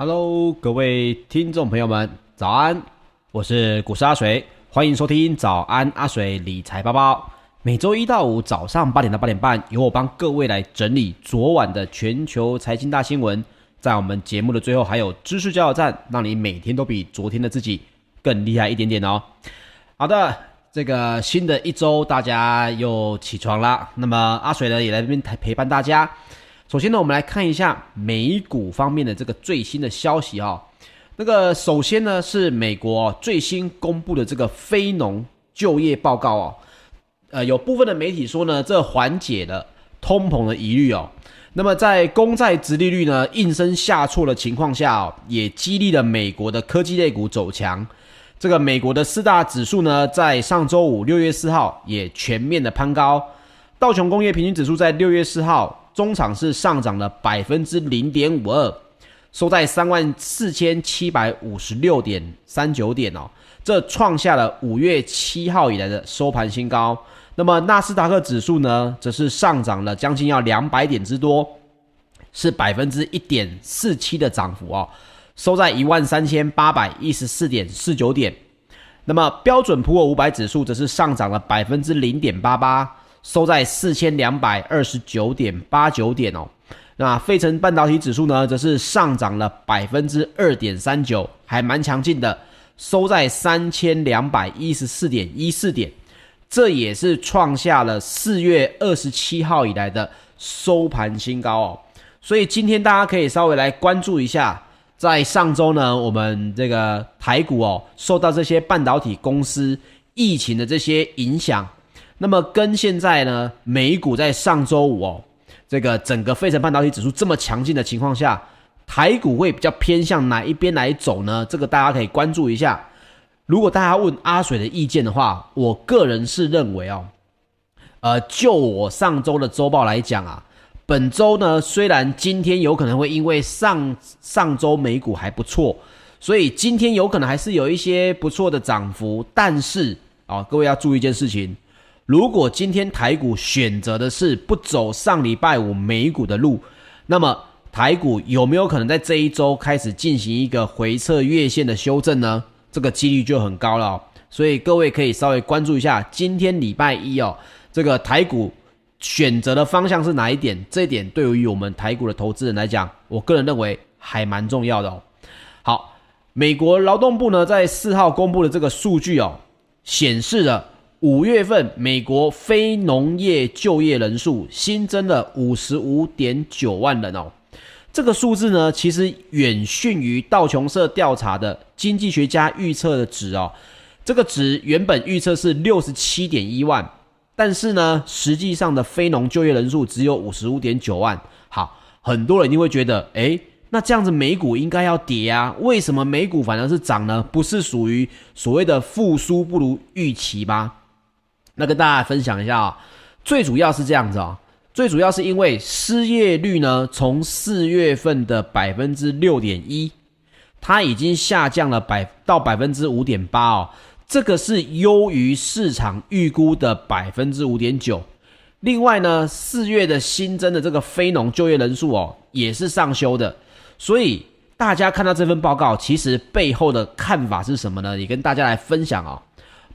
Hello，各位听众朋友们，早安！我是股市阿水，欢迎收听早安阿水理财报报。每周一到五早上八点到八点半，由我帮各位来整理昨晚的全球财经大新闻。在我们节目的最后，还有知识加油站，让你每天都比昨天的自己更厉害一点点哦。好的，这个新的一周，大家又起床了。那么阿水呢，也来这边陪伴大家。首先呢，我们来看一下美股方面的这个最新的消息哈、哦。那个首先呢，是美国最新公布的这个非农就业报告哦。呃，有部分的媒体说呢，这缓解了通膨的疑虑哦。那么在公债殖利率呢应声下挫的情况下哦，也激励了美国的科技类股走强。这个美国的四大指数呢，在上周五六月四号也全面的攀高。道琼工业平均指数在六月四号。中场是上涨了百分之零点五二，收在三万四千七百五十六点三九点哦，这创下了五月七号以来的收盘新高。那么纳斯达克指数呢，则是上涨了将近要两百点之多，是百分之一点四七的涨幅哦，收在一万三千八百一十四点四九点。那么标准普尔五百指数则是上涨了百分之零点八八。收在四千两百二十九点八九点哦，那费城半导体指数呢，则是上涨了百分之二点三九，还蛮强劲的，收在三千两百一十四点一四点，这也是创下了四月二十七号以来的收盘新高哦。所以今天大家可以稍微来关注一下，在上周呢，我们这个台股哦，受到这些半导体公司疫情的这些影响。那么跟现在呢，美股在上周五哦，这个整个费城半导体指数这么强劲的情况下，台股会比较偏向哪一边来走呢？这个大家可以关注一下。如果大家问阿水的意见的话，我个人是认为哦，呃，就我上周的周报来讲啊，本周呢，虽然今天有可能会因为上上周美股还不错，所以今天有可能还是有一些不错的涨幅，但是啊，各位要注意一件事情。如果今天台股选择的是不走上礼拜五美股的路，那么台股有没有可能在这一周开始进行一个回测月线的修正呢？这个几率就很高了哦。所以各位可以稍微关注一下，今天礼拜一哦，这个台股选择的方向是哪一点？这一点对于我们台股的投资人来讲，我个人认为还蛮重要的哦。好，美国劳动部呢在四号公布的这个数据哦，显示了。五月份美国非农业就业人数新增了五十五点九万人哦，这个数字呢，其实远逊于道琼社调查的经济学家预测的值哦。这个值原本预测是六十七点一万，但是呢，实际上的非农就业人数只有五十五点九万。好，很多人一定会觉得，诶，那这样子美股应该要跌啊？为什么美股反而是涨呢？不是属于所谓的复苏不如预期吗？那跟大家分享一下啊，最主要是这样子啊，最主要是因为失业率呢，从四月份的百分之六点一，它已经下降了百到百分之五点八哦，这个是优于市场预估的百分之五点九。另外呢，四月的新增的这个非农就业人数哦，也是上修的。所以大家看到这份报告，其实背后的看法是什么呢？也跟大家来分享啊。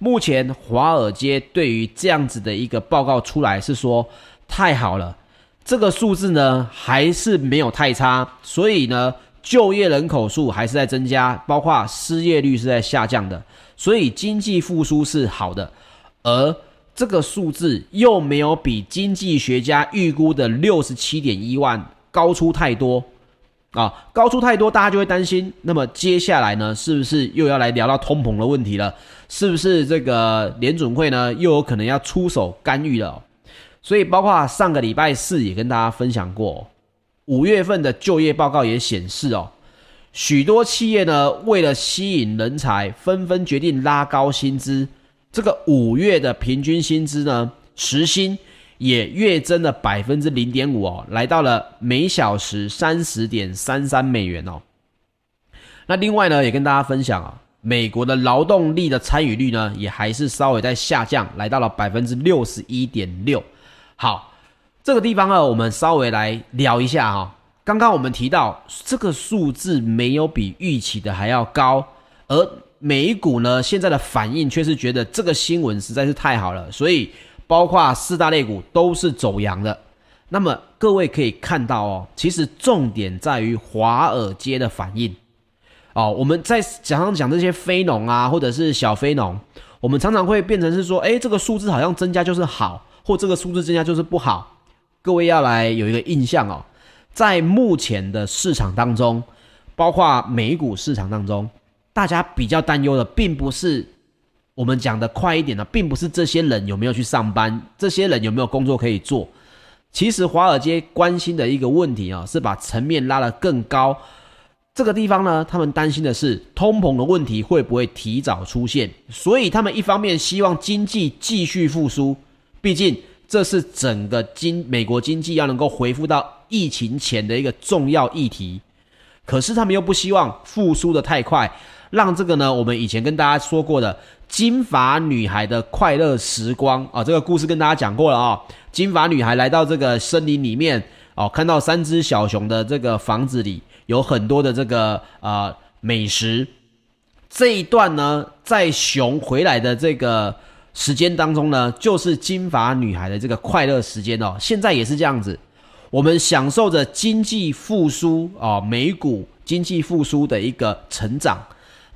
目前华尔街对于这样子的一个报告出来是说太好了，这个数字呢还是没有太差，所以呢就业人口数还是在增加，包括失业率是在下降的，所以经济复苏是好的，而这个数字又没有比经济学家预估的六十七点一万高出太多。啊，高出太多，大家就会担心。那么接下来呢，是不是又要来聊到通膨的问题了？是不是这个联准会呢又有可能要出手干预了？所以，包括上个礼拜四也跟大家分享过，五月份的就业报告也显示哦，许多企业呢为了吸引人才，纷纷决定拉高薪资。这个五月的平均薪资呢，时薪。也月增了百分之零点五哦，来到了每小时三十点三三美元哦。那另外呢，也跟大家分享啊，美国的劳动力的参与率呢，也还是稍微在下降，来到了百分之六十一点六。好，这个地方呢，我们稍微来聊一下哈。刚刚我们提到这个数字没有比预期的还要高，而美股呢现在的反应却是觉得这个新闻实在是太好了，所以包括四大类股都是走阳的。那么各位可以看到哦，其实重点在于华尔街的反应哦。我们在讲上讲这些非农啊，或者是小非农，我们常常会变成是说，诶，这个数字好像增加就是好，或这个数字增加就是不好。各位要来有一个印象哦。在目前的市场当中，包括美股市场当中，大家比较担忧的，并不是我们讲的快一点呢，并不是这些人有没有去上班，这些人有没有工作可以做。其实华尔街关心的一个问题啊，是把层面拉得更高。这个地方呢，他们担心的是通膨的问题会不会提早出现，所以他们一方面希望经济继续复苏，毕竟这是整个经美国经济要能够恢复到。疫情前的一个重要议题，可是他们又不希望复苏的太快，让这个呢，我们以前跟大家说过的金发女孩的快乐时光啊，这个故事跟大家讲过了啊。金发女孩来到这个森林里面哦，看到三只小熊的这个房子里有很多的这个呃美食。这一段呢，在熊回来的这个时间当中呢，就是金发女孩的这个快乐时间哦。现在也是这样子。我们享受着经济复苏啊，美股经济复苏的一个成长，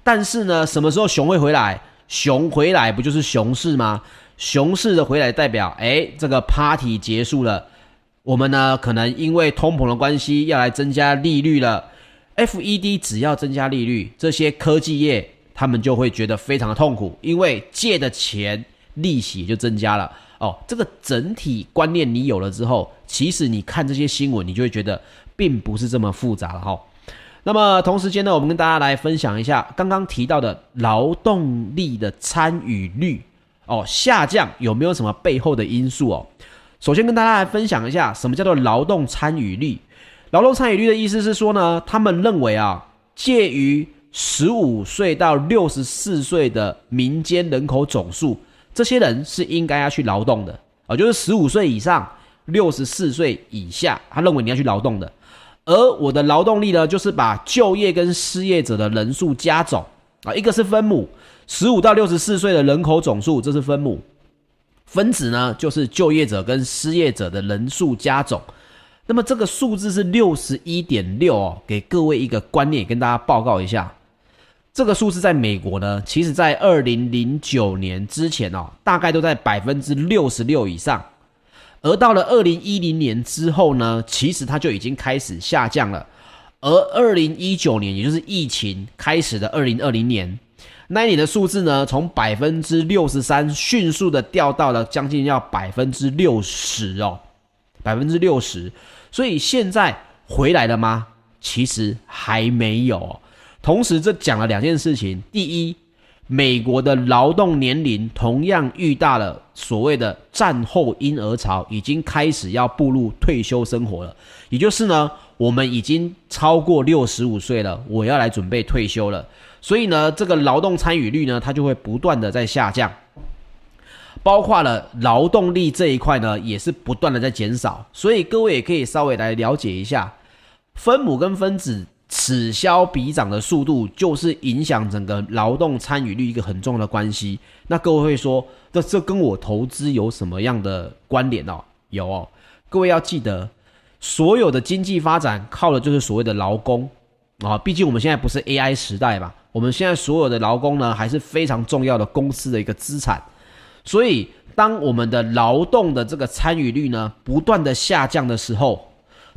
但是呢，什么时候熊会回来？熊回来不就是熊市吗？熊市的回来代表，诶，这个 party 结束了，我们呢可能因为通膨的关系要来增加利率了。FED 只要增加利率，这些科技业他们就会觉得非常的痛苦，因为借的钱利息就增加了。哦，这个整体观念你有了之后，其实你看这些新闻，你就会觉得并不是这么复杂了哈。那么同时间呢，我们跟大家来分享一下刚刚提到的劳动力的参与率哦下降有没有什么背后的因素哦？首先跟大家来分享一下什么叫做劳动参与率。劳动参与率的意思是说呢，他们认为啊，介于十五岁到六十四岁的民间人口总数。这些人是应该要去劳动的啊，就是十五岁以上、六十四岁以下，他认为你要去劳动的。而我的劳动力呢，就是把就业跟失业者的人数加总啊，一个是分母，十五到六十四岁的人口总数，这是分母；分子呢，就是就业者跟失业者的人数加总。那么这个数字是六十一点六哦，给各位一个观念，跟大家报告一下。这个数字在美国呢，其实在二零零九年之前哦，大概都在百分之六十六以上，而到了二零一零年之后呢，其实它就已经开始下降了。而二零一九年，也就是疫情开始的二零二零年，那一年的数字呢，从百分之六十三迅速的掉到了将近要百分之六十哦，百分之六十。所以现在回来了吗？其实还没有。同时，这讲了两件事情。第一，美国的劳动年龄同样遇到了所谓的战后婴儿潮，已经开始要步入退休生活了。也就是呢，我们已经超过六十五岁了，我要来准备退休了。所以呢，这个劳动参与率呢，它就会不断的在下降，包括了劳动力这一块呢，也是不断的在减少。所以各位也可以稍微来了解一下分母跟分子。此消彼长的速度，就是影响整个劳动参与率一个很重要的关系。那各位会说，这这跟我投资有什么样的关联哦？有哦，各位要记得，所有的经济发展靠的就是所谓的劳工啊。毕竟我们现在不是 AI 时代嘛，我们现在所有的劳工呢，还是非常重要的公司的一个资产。所以，当我们的劳动的这个参与率呢，不断的下降的时候，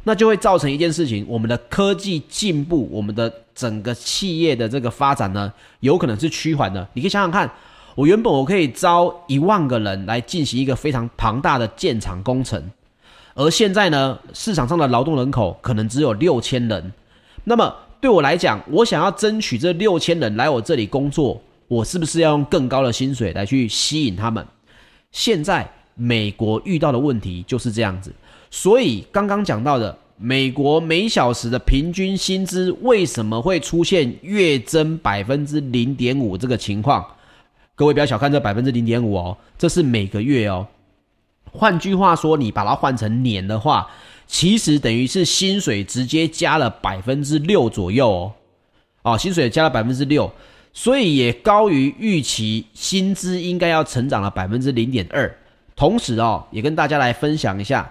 那就会造成一件事情，我们的科技进步，我们的整个企业的这个发展呢，有可能是趋缓的。你可以想想看，我原本我可以招一万个人来进行一个非常庞大的建厂工程，而现在呢，市场上的劳动人口可能只有六千人。那么对我来讲，我想要争取这六千人来我这里工作，我是不是要用更高的薪水来去吸引他们？现在美国遇到的问题就是这样子。所以刚刚讲到的美国每小时的平均薪资为什么会出现月增百分之零点五这个情况？各位不要小看这百分之零点五哦，这是每个月哦。换句话说，你把它换成年的话，其实等于是薪水直接加了百分之六左右哦，啊，薪水加了百分之六，所以也高于预期，薪资应该要成长了百分之零点二。同时哦，也跟大家来分享一下，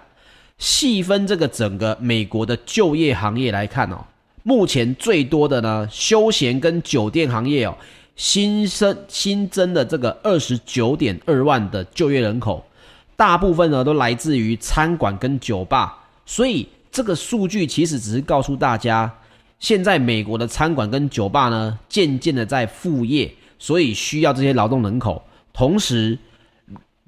细分这个整个美国的就业行业来看哦，目前最多的呢，休闲跟酒店行业哦，新生新增的这个二十九点二万的就业人口，大部分呢都来自于餐馆跟酒吧。所以这个数据其实只是告诉大家，现在美国的餐馆跟酒吧呢，渐渐的在复业，所以需要这些劳动人口。同时，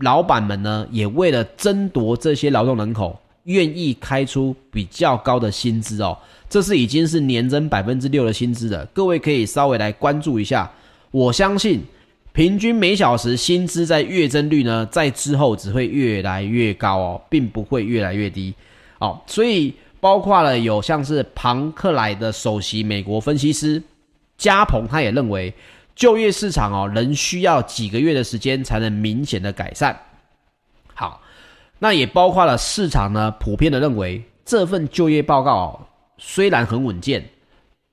老板们呢，也为了争夺这些劳动人口，愿意开出比较高的薪资哦。这是已经是年增百分之六的薪资了。各位可以稍微来关注一下。我相信，平均每小时薪资在月增率呢，在之后只会越来越高哦，并不会越来越低。哦，所以包括了有像是庞克莱的首席美国分析师加蓬，他也认为就业市场哦仍需要几个月的时间才能明显的改善。好，那也包括了市场呢普遍的认为这份就业报告哦虽然很稳健，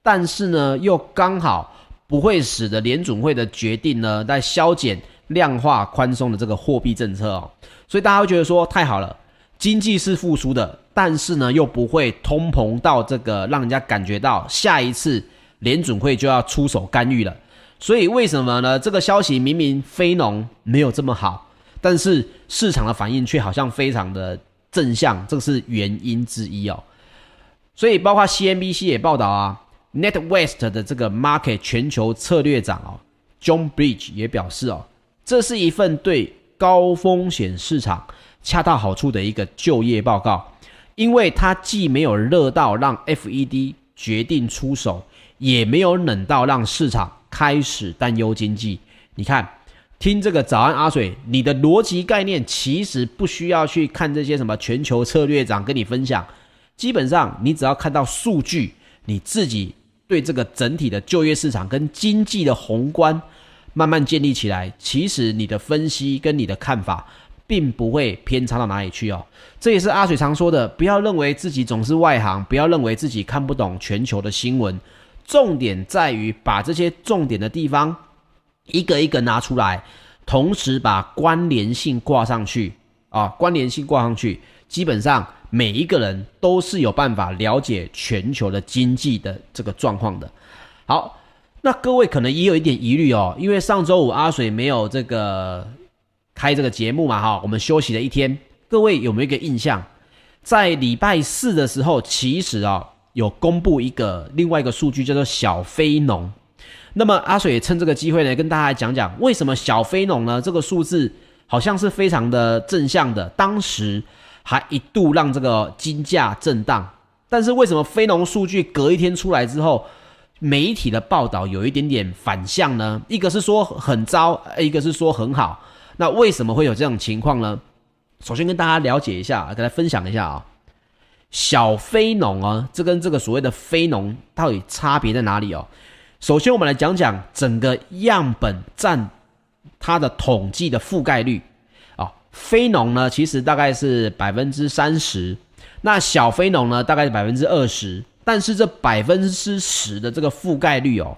但是呢又刚好不会使得联准会的决定呢在削减量化宽松的这个货币政策哦，所以大家会觉得说太好了。经济是复苏的，但是呢，又不会通膨到这个让人家感觉到下一次联准会就要出手干预了。所以为什么呢？这个消息明明非农没有这么好，但是市场的反应却好像非常的正向，这是原因之一哦。所以包括 CNBC 也报道啊，NetWest 的这个 Market 全球策略长哦，John Bridge 也表示哦，这是一份对高风险市场。恰到好处的一个就业报告，因为它既没有热到让 FED 决定出手，也没有冷到让市场开始担忧经济。你看，听这个早安阿水，你的逻辑概念其实不需要去看这些什么全球策略长跟你分享，基本上你只要看到数据，你自己对这个整体的就业市场跟经济的宏观慢慢建立起来，其实你的分析跟你的看法。并不会偏差到哪里去哦，这也是阿水常说的，不要认为自己总是外行，不要认为自己看不懂全球的新闻，重点在于把这些重点的地方一个一个拿出来，同时把关联性挂上去啊，关联性挂上去，基本上每一个人都是有办法了解全球的经济的这个状况的。好，那各位可能也有一点疑虑哦，因为上周五阿水没有这个。开这个节目嘛，哈，我们休息了一天。各位有没有一个印象？在礼拜四的时候，其实啊有公布一个另外一个数据，叫做小非农。那么阿水也趁这个机会呢，跟大家讲讲为什么小非农呢？这个数字好像是非常的正向的，当时还一度让这个金价震荡。但是为什么非农数据隔一天出来之后，媒体的报道有一点点反向呢？一个是说很糟，一个是说很好。那为什么会有这种情况呢？首先跟大家了解一下，跟大家分享一下啊，小非农啊，这跟这个所谓的非农到底差别在哪里哦？首先我们来讲讲整个样本占它的统计的覆盖率啊，非农呢其实大概是百分之三十，那小非农呢大概是百分之二十，但是这百分之十的这个覆盖率哦，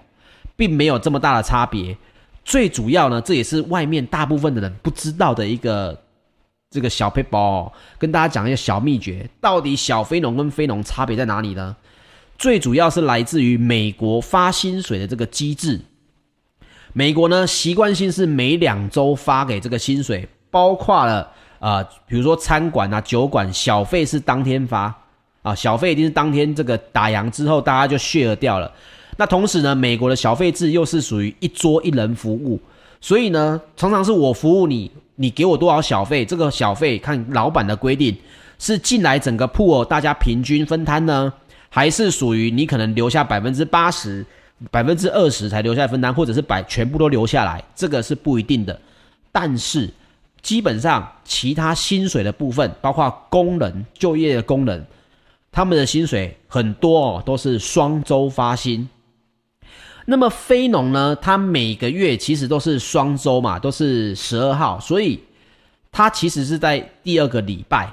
并没有这么大的差别。最主要呢，这也是外面大部分的人不知道的一个这个小撇步哦，跟大家讲一个小秘诀，到底小非农跟非农差别在哪里呢？最主要是来自于美国发薪水的这个机制。美国呢，习惯性是每两周发给这个薪水，包括了啊、呃，比如说餐馆啊、酒馆，小费是当天发啊，小费一定是当天这个打烊之后，大家就 share 掉了。那同时呢，美国的小费制又是属于一桌一人服务，所以呢，常常是我服务你，你给我多少小费，这个小费看老板的规定，是进来整个铺哦，大家平均分摊呢，还是属于你可能留下百分之八十、百分之二十才留下来分摊，或者是把全部都留下来，这个是不一定的。但是基本上其他薪水的部分，包括工人就业的工人，他们的薪水很多哦，都是双周发薪。那么非农呢，它每个月其实都是双周嘛，都是十二号，所以它其实是在第二个礼拜。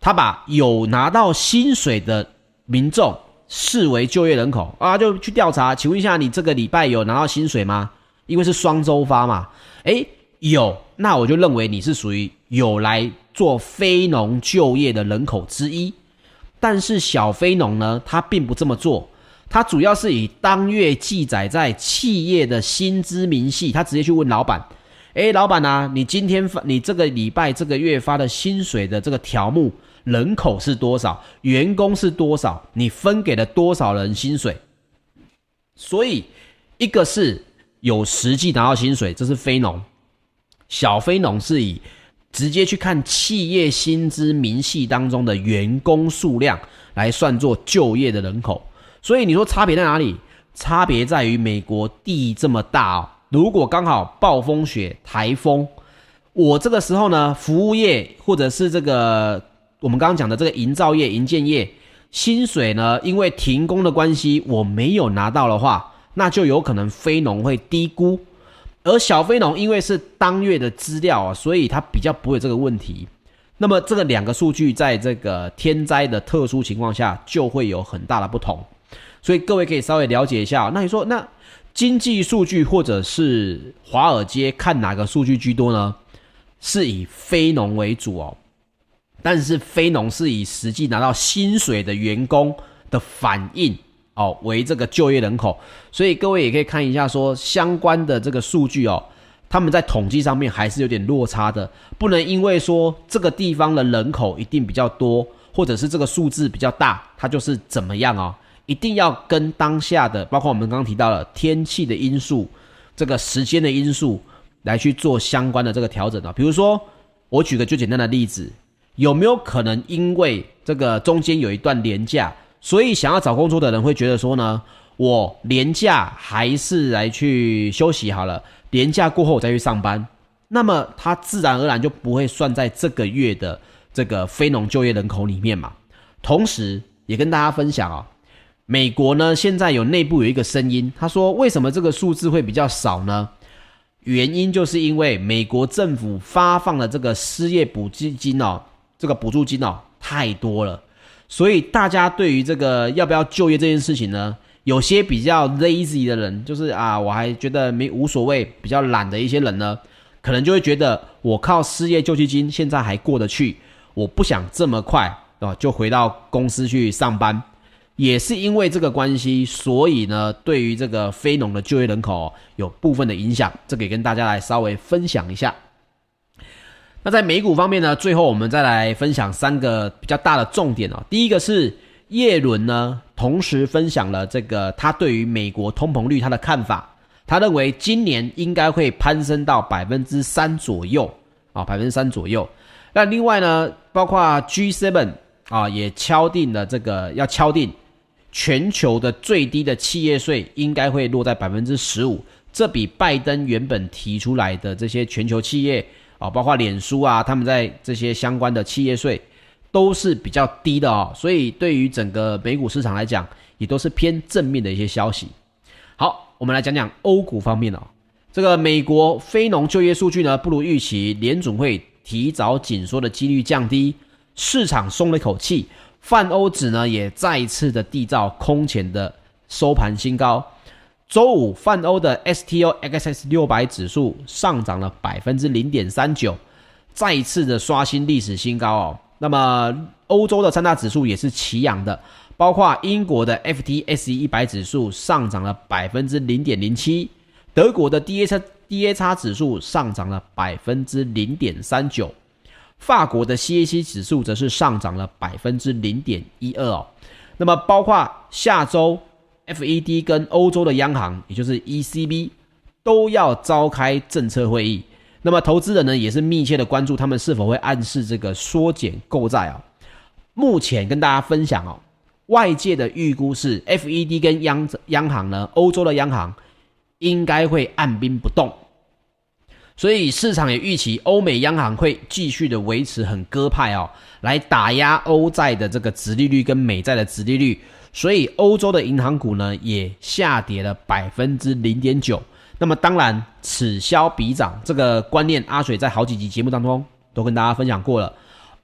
他把有拿到薪水的民众视为就业人口啊，就去调查，请问一下，你这个礼拜有拿到薪水吗？因为是双周发嘛，诶，有，那我就认为你是属于有来做非农就业的人口之一。但是小非农呢，他并不这么做，他主要是以当月记载在企业的薪资明细，他直接去问老板。哎，老板啊，你今天发你这个礼拜这个月发的薪水的这个条目，人口是多少？员工是多少？你分给了多少人薪水？所以，一个是有实际拿到薪水，这是非农；小非农是以直接去看企业薪资明细当中的员工数量来算作就业的人口。所以你说差别在哪里？差别在于美国地这么大哦。如果刚好暴风雪、台风，我这个时候呢，服务业或者是这个我们刚刚讲的这个营造业、营建业，薪水呢，因为停工的关系，我没有拿到的话，那就有可能非农会低估，而小非农因为是当月的资料啊，所以它比较不会有这个问题。那么这个两个数据在这个天灾的特殊情况下，就会有很大的不同，所以各位可以稍微了解一下。那你说那？经济数据或者是华尔街看哪个数据居多呢？是以非农为主哦，但是非农是以实际拿到薪水的员工的反应哦为这个就业人口，所以各位也可以看一下说相关的这个数据哦，他们在统计上面还是有点落差的，不能因为说这个地方的人口一定比较多，或者是这个数字比较大，它就是怎么样哦。一定要跟当下的，包括我们刚刚提到了天气的因素，这个时间的因素来去做相关的这个调整的。比如说，我举个最简单的例子，有没有可能因为这个中间有一段年假，所以想要找工作的人会觉得说呢，我年假还是来去休息好了，年假过后我再去上班，那么他自然而然就不会算在这个月的这个非农就业人口里面嘛。同时，也跟大家分享啊。美国呢，现在有内部有一个声音，他说：“为什么这个数字会比较少呢？原因就是因为美国政府发放的这个失业补助金哦，这个补助金哦太多了，所以大家对于这个要不要就业这件事情呢，有些比较 lazy 的人，就是啊，我还觉得没无所谓，比较懒的一些人呢，可能就会觉得我靠失业救济金现在还过得去，我不想这么快啊就回到公司去上班。”也是因为这个关系，所以呢，对于这个非农的就业人口有部分的影响，这个也跟大家来稍微分享一下。那在美股方面呢，最后我们再来分享三个比较大的重点哦。第一个是叶伦呢，同时分享了这个他对于美国通膨率他的看法，他认为今年应该会攀升到百分之三左右啊，百分之三左右。那另外呢，包括 G7 啊，也敲定了这个要敲定。全球的最低的企业税应该会落在百分之十五，这比拜登原本提出来的这些全球企业啊，包括脸书啊，他们在这些相关的企业税都是比较低的哦，所以对于整个美股市场来讲，也都是偏正面的一些消息。好，我们来讲讲欧股方面哦，这个美国非农就业数据呢不如预期，联准会提早紧缩的几率降低，市场松了一口气。泛欧指呢也再一次的缔造空前的收盘新高。周五，泛欧的 STOXX 六百指数上涨了百分之零点三九，再次的刷新历史新高哦。那么，欧洲的三大指数也是齐扬的，包括英国的 FTSE 一百指数上涨了百分之零点零七，德国的 DAX DAX 指数上涨了百分之零点三九。法国的 CAC 指数则是上涨了百分之零点一二哦。那么，包括下周 FED 跟欧洲的央行，也就是 ECB 都要召开政策会议。那么，投资人呢也是密切的关注他们是否会暗示这个缩减购债啊。目前跟大家分享哦，外界的预估是 FED 跟央央行呢，欧洲的央行应该会按兵不动。所以市场也预期欧美央行会继续的维持很鸽派哦，来打压欧债的这个殖利率跟美债的殖利率。所以欧洲的银行股呢也下跌了百分之零点九。那么当然此消彼长这个观念，阿水在好几集节目当中都跟大家分享过了。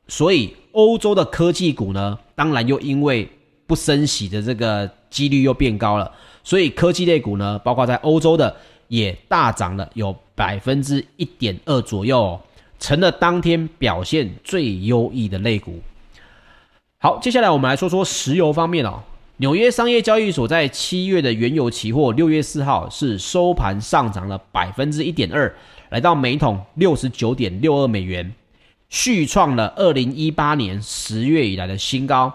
所以欧洲的科技股呢，当然又因为不升息的这个几率又变高了，所以科技类股呢，包括在欧洲的也大涨了，有百分之一点二左右哦，成了当天表现最优异的类股。好，接下来我们来说说石油方面哦。纽约商业交易所在七月的原油期货，六月四号是收盘上涨了百分之一点二，来到每桶六十九点六二美元，续创了二零一八年十月以来的新高。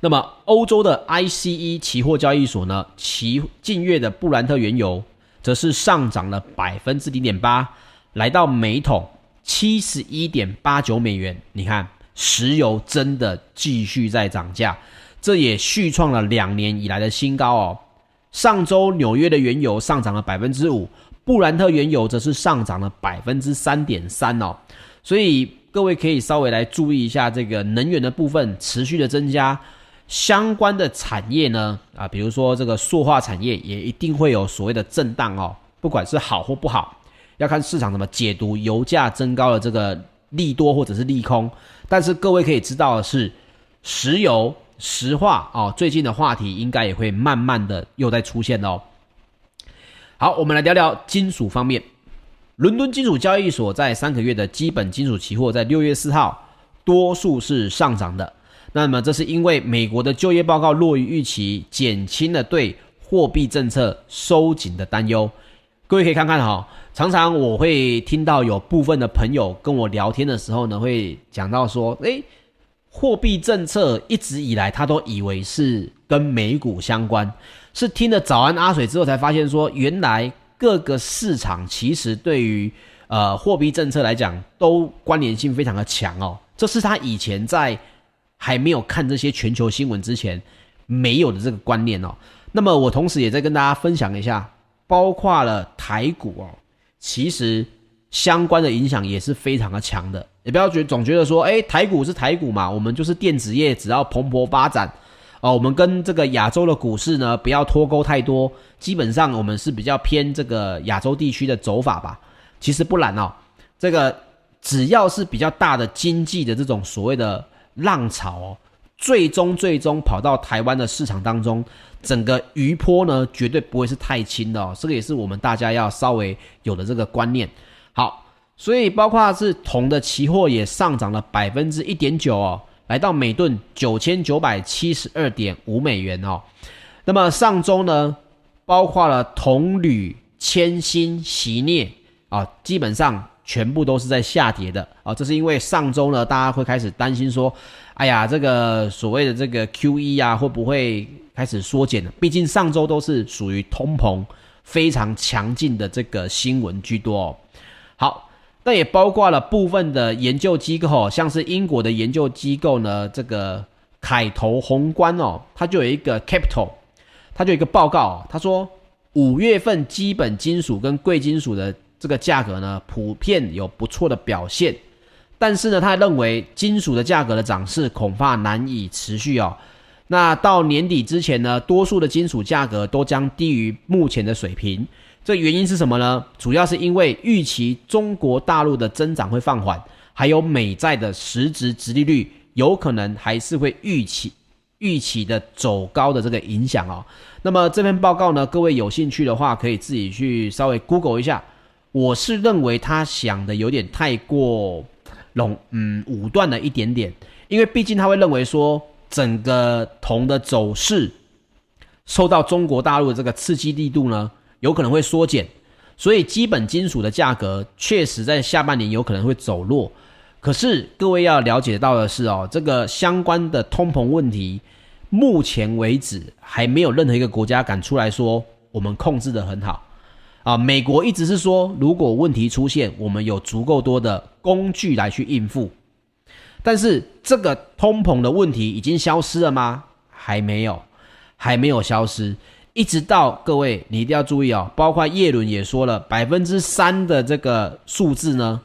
那么，欧洲的 ICE 期货交易所呢，其近月的布兰特原油则是上涨了百分之零点八，来到每桶七十一点八九美元。你看，石油真的继续在涨价，这也续创了两年以来的新高哦。上周纽约的原油上涨了百分之五，布兰特原油则是上涨了百分之三点三哦。所以各位可以稍微来注意一下这个能源的部分持续的增加。相关的产业呢，啊，比如说这个塑化产业也一定会有所谓的震荡哦，不管是好或不好，要看市场怎么解读油价增高的这个利多或者是利空。但是各位可以知道的是，石油、石化哦，最近的话题应该也会慢慢的又在出现哦。好，我们来聊聊金属方面，伦敦金属交易所在三个月的基本金属期货在六月四号多数是上涨的。那么，这是因为美国的就业报告弱于预期，减轻了对货币政策收紧的担忧。各位可以看看哈，常常我会听到有部分的朋友跟我聊天的时候呢，会讲到说，诶，货币政策一直以来他都以为是跟美股相关，是听了早安阿水之后才发现说，原来各个市场其实对于呃货币政策来讲都关联性非常的强哦。这是他以前在。还没有看这些全球新闻之前，没有的这个观念哦。那么我同时也在跟大家分享一下，包括了台股哦，其实相关的影响也是非常的强的。也不要觉总觉得说，诶，台股是台股嘛，我们就是电子业，只要蓬勃发展哦，我们跟这个亚洲的股市呢不要脱钩太多，基本上我们是比较偏这个亚洲地区的走法吧。其实不然哦，这个只要是比较大的经济的这种所谓的。浪潮哦，最终最终跑到台湾的市场当中，整个余波呢，绝对不会是太轻的哦。这个也是我们大家要稍微有的这个观念。好，所以包括是铜的期货也上涨了百分之一点九哦，来到每吨九千九百七十二点五美元哦。那么上周呢，包括了铜、铝、铅、锌、锡、镍啊，基本上。全部都是在下跌的啊，这是因为上周呢，大家会开始担心说，哎呀，这个所谓的这个 QE 啊，会不会开始缩减呢？毕竟上周都是属于通膨非常强劲的这个新闻居多哦。好，那也包括了部分的研究机构，像是英国的研究机构呢，这个凯投宏观哦，它就有一个 Capital，它就有一个报告，他说五月份基本金属跟贵金属的。这个价格呢，普遍有不错的表现，但是呢，他认为金属的价格的涨势恐怕难以持续哦。那到年底之前呢，多数的金属价格都将低于目前的水平。这原因是什么呢？主要是因为预期中国大陆的增长会放缓，还有美债的实质殖利率有可能还是会预期预期的走高的这个影响哦。那么这篇报告呢，各位有兴趣的话，可以自己去稍微 Google 一下。我是认为他想的有点太过笼，嗯，武断了一点点，因为毕竟他会认为说整个铜的走势受到中国大陆的这个刺激力度呢，有可能会缩减，所以基本金属的价格确实在下半年有可能会走弱。可是各位要了解到的是哦，这个相关的通膨问题，目前为止还没有任何一个国家敢出来说我们控制得很好。啊，美国一直是说，如果问题出现，我们有足够多的工具来去应付。但是这个通膨的问题已经消失了吗？还没有，还没有消失。一直到各位，你一定要注意哦，包括叶伦也说了，百分之三的这个数字呢，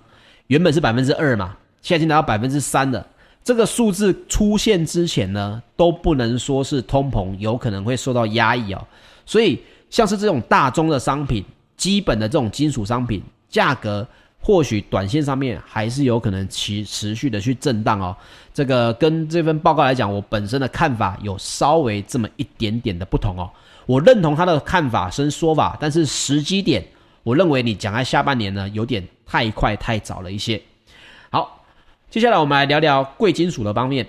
原本是百分之二嘛，现在已经达到百分之三了。这个数字出现之前呢，都不能说是通膨有可能会受到压抑哦。所以像是这种大宗的商品。基本的这种金属商品价格或许短线上面还是有可能持持续的去震荡哦。这个跟这份报告来讲，我本身的看法有稍微这么一点点的不同哦。我认同他的看法跟说法，但是时机点，我认为你讲在下半年呢，有点太快太早了一些。好，接下来我们来聊聊贵金属的方面。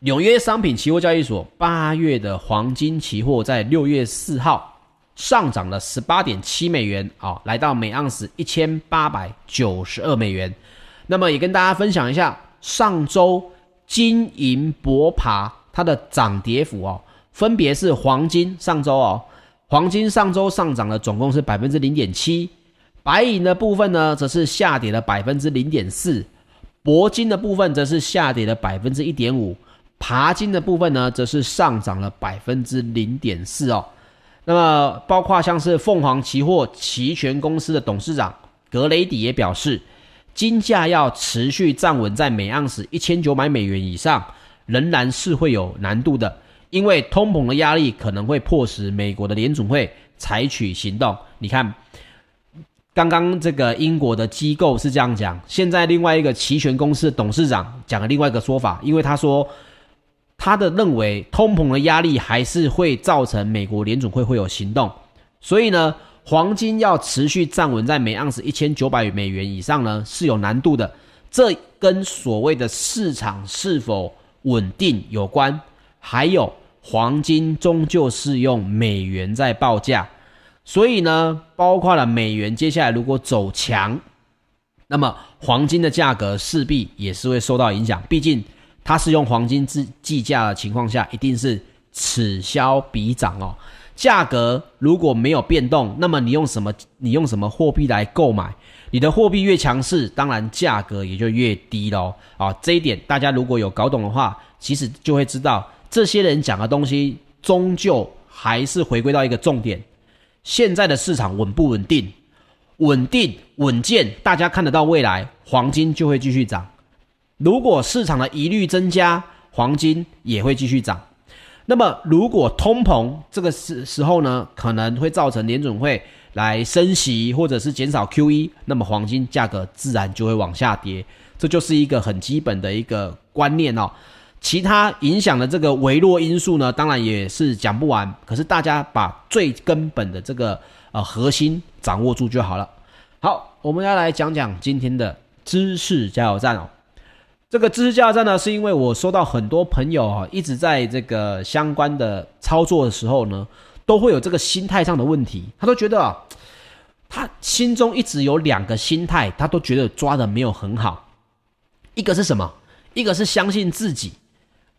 纽约商品期货交易所八月的黄金期货在六月四号上涨了十八点七美元啊，来到每盎司一千八百九十二美元。那么也跟大家分享一下上周金银铂鈀它的涨跌幅哦，分别是黄金上周哦，黄金上周上涨了总共是百分之零点七，白银的部分呢则是下跌了百分之零点四，铂金的部分则是下跌了百分之一点五。鈀金的部分呢，则是上涨了百分之零点四哦。那么，包括像是凤凰期货期权公司的董事长格雷迪也表示，金价要持续站稳在每盎司一千九百美元以上，仍然是会有难度的，因为通膨的压力可能会迫使美国的联准会采取行动。你看，刚刚这个英国的机构是这样讲，现在另外一个期权公司的董事长讲了另外一个说法，因为他说。他的认为，通膨的压力还是会造成美国联准会会有行动，所以呢，黄金要持续站稳在每盎司一千九百美元以上呢，是有难度的。这跟所谓的市场是否稳定有关，还有黄金终究是用美元在报价，所以呢，包括了美元接下来如果走强，那么黄金的价格势必也是会受到影响，毕竟。它是用黄金计计价的情况下，一定是此消彼长哦。价格如果没有变动，那么你用什么？你用什么货币来购买？你的货币越强势，当然价格也就越低喽。啊，这一点大家如果有搞懂的话，其实就会知道，这些人讲的东西，终究还是回归到一个重点：现在的市场稳不稳定？稳定稳健，大家看得到未来，黄金就会继续涨。如果市场的疑虑增加，黄金也会继续涨。那么，如果通膨这个时时候呢，可能会造成联准会来升息或者是减少 QE，那么黄金价格自然就会往下跌。这就是一个很基本的一个观念哦。其他影响的这个微弱因素呢，当然也是讲不完。可是大家把最根本的这个呃核心掌握住就好了。好，我们要来讲讲今天的知识加油站哦。这个知识加油站呢，是因为我收到很多朋友啊，一直在这个相关的操作的时候呢，都会有这个心态上的问题。他都觉得啊，他心中一直有两个心态，他都觉得抓的没有很好。一个是什么？一个是相信自己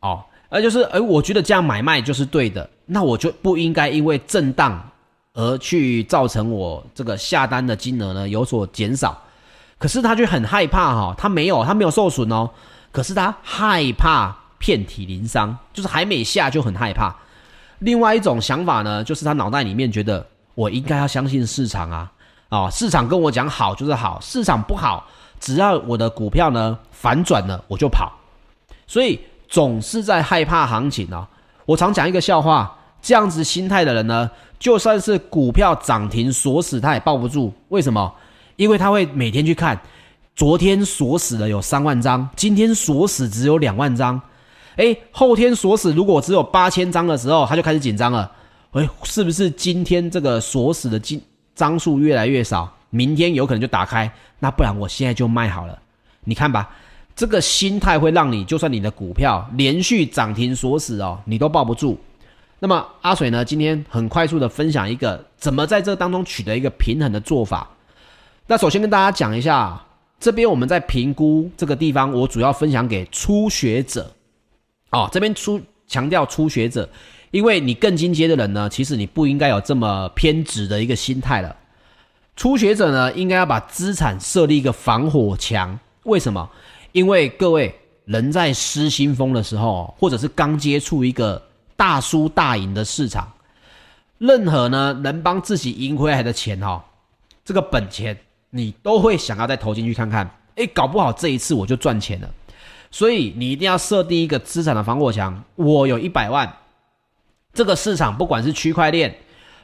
哦，而就是哎，我觉得这样买卖就是对的，那我就不应该因为震荡而去造成我这个下单的金额呢有所减少。可是他就很害怕哈，他没有，他没有受损哦。可是他害怕遍体鳞伤，就是还没下就很害怕。另外一种想法呢，就是他脑袋里面觉得我应该要相信市场啊，啊，市场跟我讲好就是好，市场不好，只要我的股票呢反转了我就跑。所以总是在害怕行情啊。我常讲一个笑话，这样子心态的人呢，就算是股票涨停锁死他也抱不住。为什么？因为他会每天去看，昨天锁死了有三万张，今天锁死只有两万张，诶，后天锁死如果只有八千张的时候，他就开始紧张了。诶，是不是今天这个锁死的金张数越来越少，明天有可能就打开？那不然我现在就卖好了。你看吧，这个心态会让你，就算你的股票连续涨停锁死哦，你都抱不住。那么阿水呢，今天很快速的分享一个怎么在这当中取得一个平衡的做法。那首先跟大家讲一下，这边我们在评估这个地方，我主要分享给初学者。哦，这边初强调初学者，因为你更进阶的人呢，其实你不应该有这么偏执的一个心态了。初学者呢，应该要把资产设立一个防火墙。为什么？因为各位人在失心疯的时候，或者是刚接触一个大输大赢的市场，任何呢能帮自己赢回来的钱哦，这个本钱。你都会想要再投进去看看，诶，搞不好这一次我就赚钱了。所以你一定要设定一个资产的防火墙。我有一百万，这个市场不管是区块链，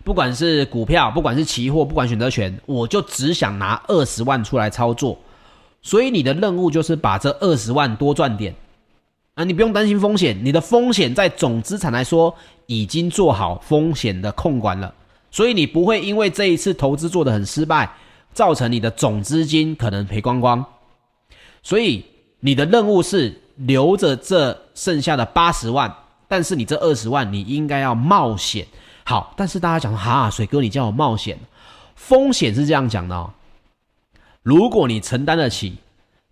不管是股票，不管是期货，不管选择权，我就只想拿二十万出来操作。所以你的任务就是把这二十万多赚点啊！你不用担心风险，你的风险在总资产来说已经做好风险的控管了，所以你不会因为这一次投资做得很失败，造成你的总资金可能赔光光。所以你的任务是留着这剩下的八十万，但是你这二十万你应该要冒险。好，但是大家讲哈，水哥你叫我冒险，风险是这样讲的哦。如果你承担得起，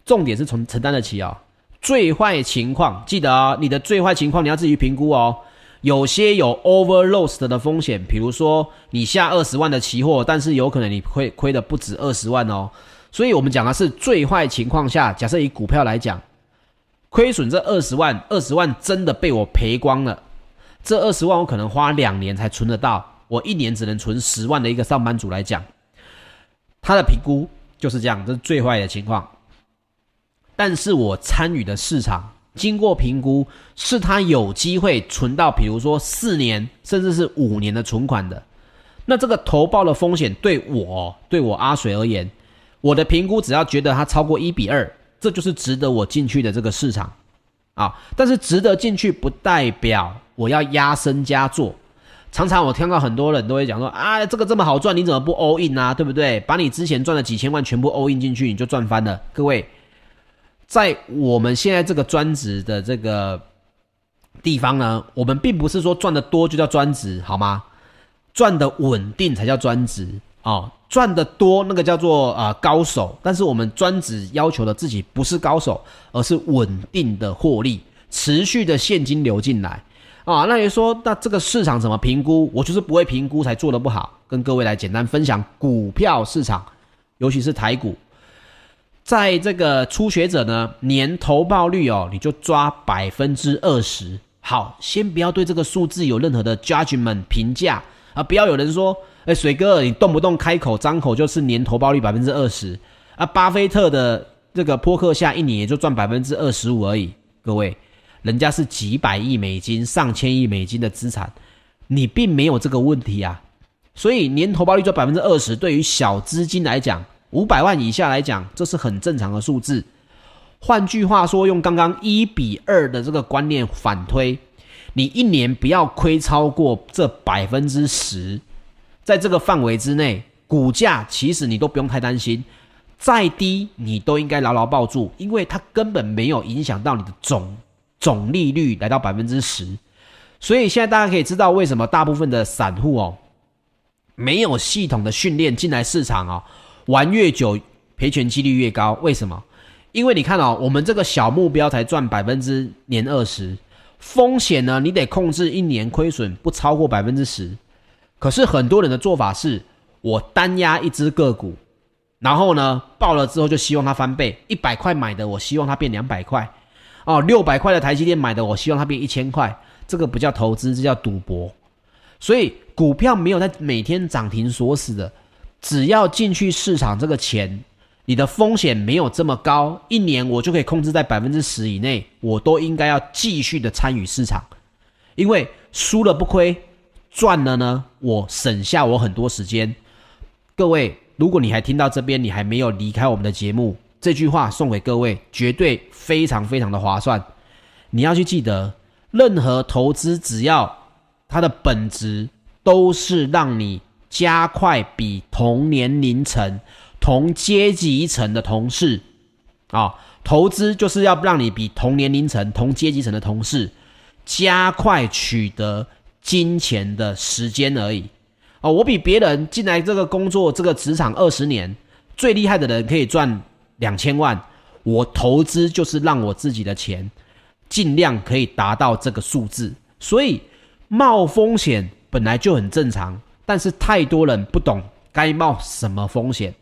重点是从承担得起哦。最坏情况，记得哦，你的最坏情况你要自己评估哦。有些有 over loss 的风险，比如说你下二十万的期货，但是有可能你亏亏的不止二十万哦。所以我们讲的是最坏情况下，假设以股票来讲，亏损这二十万，二十万真的被我赔光了。这二十万我可能花两年才存得到，我一年只能存十万的一个上班族来讲，他的评估就是这样，这是最坏的情况。但是我参与的市场经过评估，是他有机会存到，比如说四年甚至是五年的存款的。那这个投报的风险对我对我阿水而言，我的评估只要觉得它超过一比二，这就是值得我进去的这个市场啊。但是值得进去不代表。我要压身加做，常常我听到很多人都会讲说啊，这个这么好赚，你怎么不 all in 啊？对不对？把你之前赚的几千万全部 all in 进去，你就赚翻了。各位，在我们现在这个专职的这个地方呢，我们并不是说赚得多就叫专职，好吗？赚得稳定才叫专职哦，赚得多那个叫做啊、呃、高手，但是我们专职要求的自己不是高手，而是稳定的获利，持续的现金流进来。啊，那你说，那这个市场怎么评估？我就是不会评估才做得不好。跟各位来简单分享股票市场，尤其是台股，在这个初学者呢，年投报率哦，你就抓百分之二十。好，先不要对这个数字有任何的 judgment 评价啊，不要有人说，哎，水哥，你动不动开口张口就是年投报率百分之二十啊，巴菲特的这个波克下一年也就赚百分之二十五而已，各位。人家是几百亿美金、上千亿美金的资产，你并没有这个问题啊。所以年投报率就百分之二十，对于小资金来讲，五百万以下来讲，这是很正常的数字。换句话说，用刚刚一比二的这个观念反推，你一年不要亏超过这百分之十，在这个范围之内，股价其实你都不用太担心，再低你都应该牢牢抱住，因为它根本没有影响到你的总。总利率来到百分之十，所以现在大家可以知道为什么大部分的散户哦，没有系统的训练进来市场哦，玩越久赔钱几率越高。为什么？因为你看哦，我们这个小目标才赚百分之年二十，风险呢，你得控制一年亏损不超过百分之十。可是很多人的做法是，我单压一只个股，然后呢，爆了之后就希望它翻倍，一百块买的，我希望它变两百块。哦，六百块的台积电买的，我希望它变一千块，这个不叫投资，这叫赌博。所以股票没有在每天涨停锁死的，只要进去市场这个钱，你的风险没有这么高，一年我就可以控制在百分之十以内，我都应该要继续的参与市场，因为输了不亏，赚了呢，我省下我很多时间。各位，如果你还听到这边，你还没有离开我们的节目。这句话送给各位，绝对非常非常的划算。你要去记得，任何投资只要它的本质都是让你加快比同年龄层、同阶级层的同事啊、投资就是要让你比同年龄层、同阶级层的同事加快取得金钱的时间而已。哦，我比别人进来这个工作、这个职场二十年，最厉害的人可以赚。两千万，我投资就是让我自己的钱尽量可以达到这个数字，所以冒风险本来就很正常，但是太多人不懂该冒什么风险。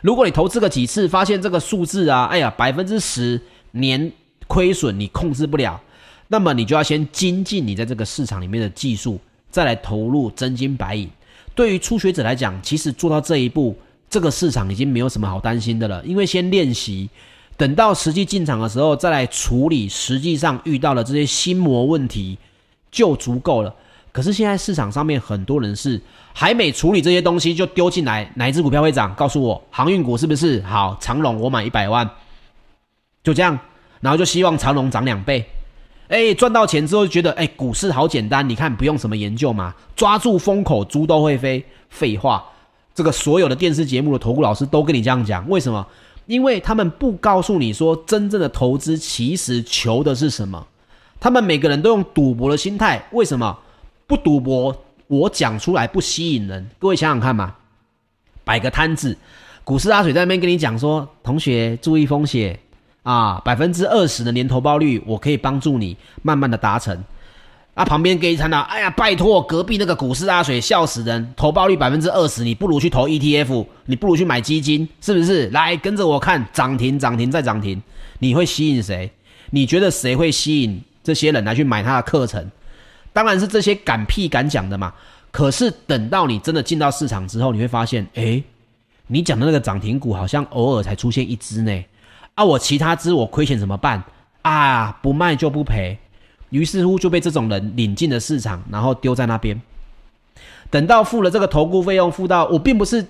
如果你投资个几次，发现这个数字啊，哎呀，百分之十年亏损你控制不了，那么你就要先精进你在这个市场里面的技术，再来投入真金白银。对于初学者来讲，其实做到这一步。这个市场已经没有什么好担心的了，因为先练习，等到实际进场的时候再来处理实际上遇到的这些心魔问题就足够了。可是现在市场上面很多人是还没处理这些东西就丢进来，哪一只股票会涨？告诉我，航运股是不是？好，长荣我买一百万，就这样，然后就希望长荣涨两倍。哎，赚到钱之后就觉得，哎，股市好简单，你看不用什么研究嘛，抓住风口，猪都会飞。废话，这个所有的电视节目的投顾老师都跟你这样讲，为什么？因为他们不告诉你说，真正的投资其实求的是什么？他们每个人都用赌博的心态，为什么？不赌博，我讲出来不吸引人。各位想想看嘛，摆个摊子，股市阿水在那边跟你讲说，同学注意风险。啊，百分之二十的年投报率，我可以帮助你慢慢的达成。啊，旁边给一餐呢，哎呀，拜托，隔壁那个股市阿水笑死人，投报率百分之二十，你不如去投 ETF，你不如去买基金，是不是？来跟着我看，涨停，涨停再涨停，你会吸引谁？你觉得谁会吸引这些人来去买他的课程？当然是这些敢屁敢讲的嘛。可是等到你真的进到市场之后，你会发现，诶，你讲的那个涨停股好像偶尔才出现一只呢。啊，我其他只我亏钱怎么办？啊，不卖就不赔。于是乎就被这种人领进了市场，然后丢在那边。等到付了这个投顾费用，付到我并不是，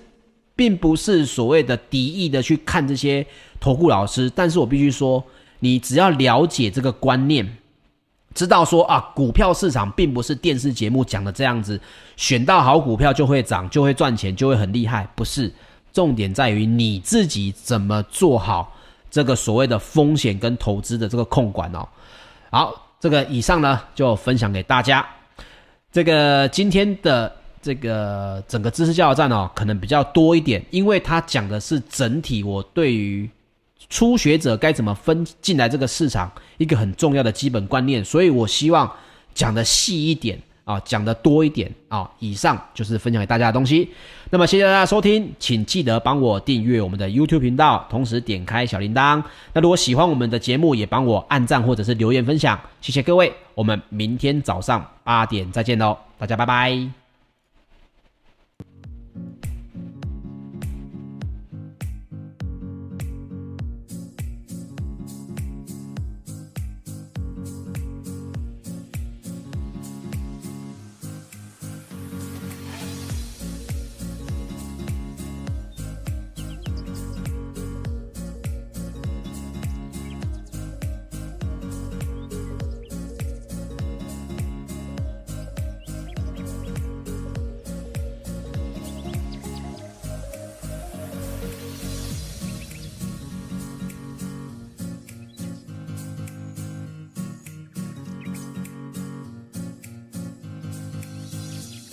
并不是所谓的敌意的去看这些投顾老师，但是我必须说，你只要了解这个观念，知道说啊，股票市场并不是电视节目讲的这样子，选到好股票就会涨，就会赚钱，就会很厉害，不是。重点在于你自己怎么做好。这个所谓的风险跟投资的这个控管哦，好，这个以上呢就分享给大家。这个今天的这个整个知识加油站哦，可能比较多一点，因为它讲的是整体我对于初学者该怎么分进来这个市场一个很重要的基本观念，所以我希望讲的细一点。啊，讲的多一点啊！以上就是分享给大家的东西。那么谢谢大家收听，请记得帮我订阅我们的 YouTube 频道，同时点开小铃铛。那如果喜欢我们的节目，也帮我按赞或者是留言分享。谢谢各位，我们明天早上八点再见喽，大家拜拜。